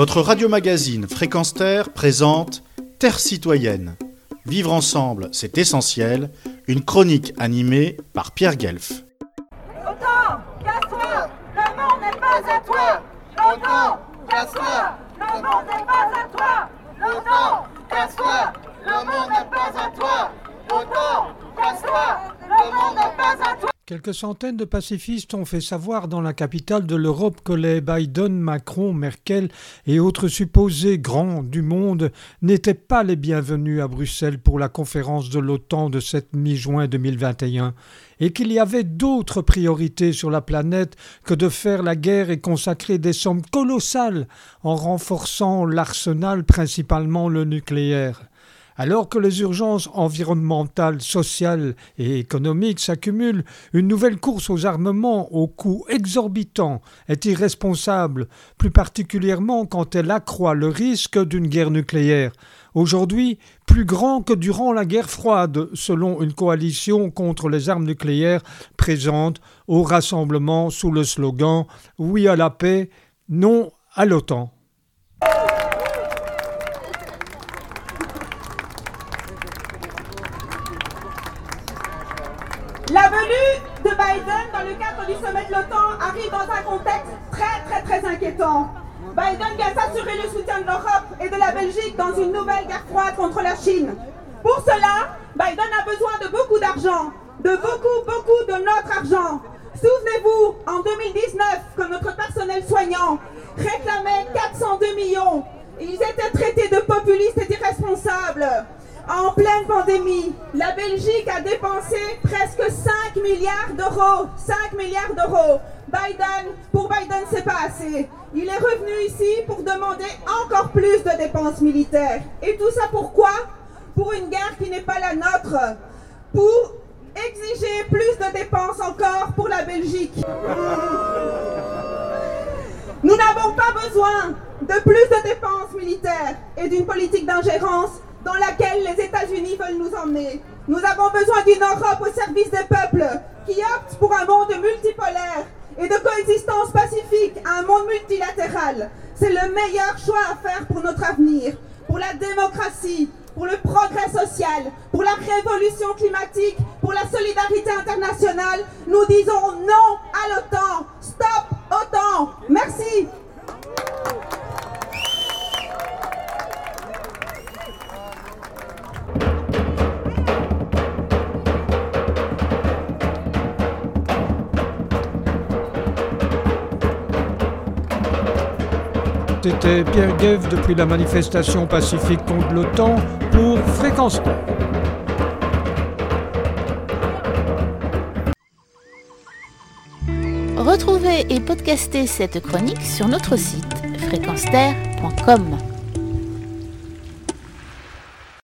Votre radio-magazine Fréquence Terre présente Terre citoyenne. Vivre ensemble, c'est essentiel. Une chronique animée par Pierre Guelf. Autant, casse-toi, le monde n'est pas à toi. Autant, casse-toi, le monde n'est pas à toi. Autant, casse-toi, le monde n'est pas à toi. Quelques centaines de pacifistes ont fait savoir dans la capitale de l'Europe que les Biden, Macron, Merkel et autres supposés grands du monde n'étaient pas les bienvenus à Bruxelles pour la conférence de l'OTAN de cette mi-juin 2021 et qu'il y avait d'autres priorités sur la planète que de faire la guerre et consacrer des sommes colossales en renforçant l'arsenal, principalement le nucléaire. Alors que les urgences environnementales, sociales et économiques s'accumulent, une nouvelle course aux armements au coût exorbitant est irresponsable, plus particulièrement quand elle accroît le risque d'une guerre nucléaire. Aujourd'hui, plus grand que durant la guerre froide, selon une coalition contre les armes nucléaires présente au rassemblement sous le slogan Oui à la paix, non à l'OTAN. La venue de Biden dans le cadre du sommet de l'OTAN arrive dans un contexte très très très inquiétant. Biden vient s'assurer le soutien de l'Europe et de la Belgique dans une nouvelle guerre froide contre la Chine. Pour cela, Biden a besoin de beaucoup d'argent, de beaucoup beaucoup de notre argent. Souvenez-vous, en 2019, que notre personnel soignant réclamait 402 millions. Ils étaient traités de populistes et d'irresponsables. En pleine pandémie, la Belgique a dépensé presque 5 milliards d'euros. 5 milliards d'euros. Biden, pour Biden, c'est pas assez. Il est revenu ici pour demander encore plus de dépenses militaires. Et tout ça pourquoi? Pour une guerre qui n'est pas la nôtre. Pour exiger plus de dépenses encore pour la Belgique. Nous n'avons pas besoin de plus de dépenses militaires et d'une politique d'ingérence dans laquelle les États-Unis veulent nous emmener. Nous avons besoin d'une Europe au service des peuples qui opte pour un monde multipolaire et de coexistence pacifique un monde multilatéral. C'est le meilleur choix à faire pour notre avenir, pour la démocratie, pour le progrès social, pour la révolution climatique, pour la solidarité internationale. Nous disons non à l'OTAN. C'était Pierre Guev depuis la manifestation pacifique contre l'OTAN pour Fréquence. Retrouvez et podcastez cette chronique sur notre site fréquenceterre.com.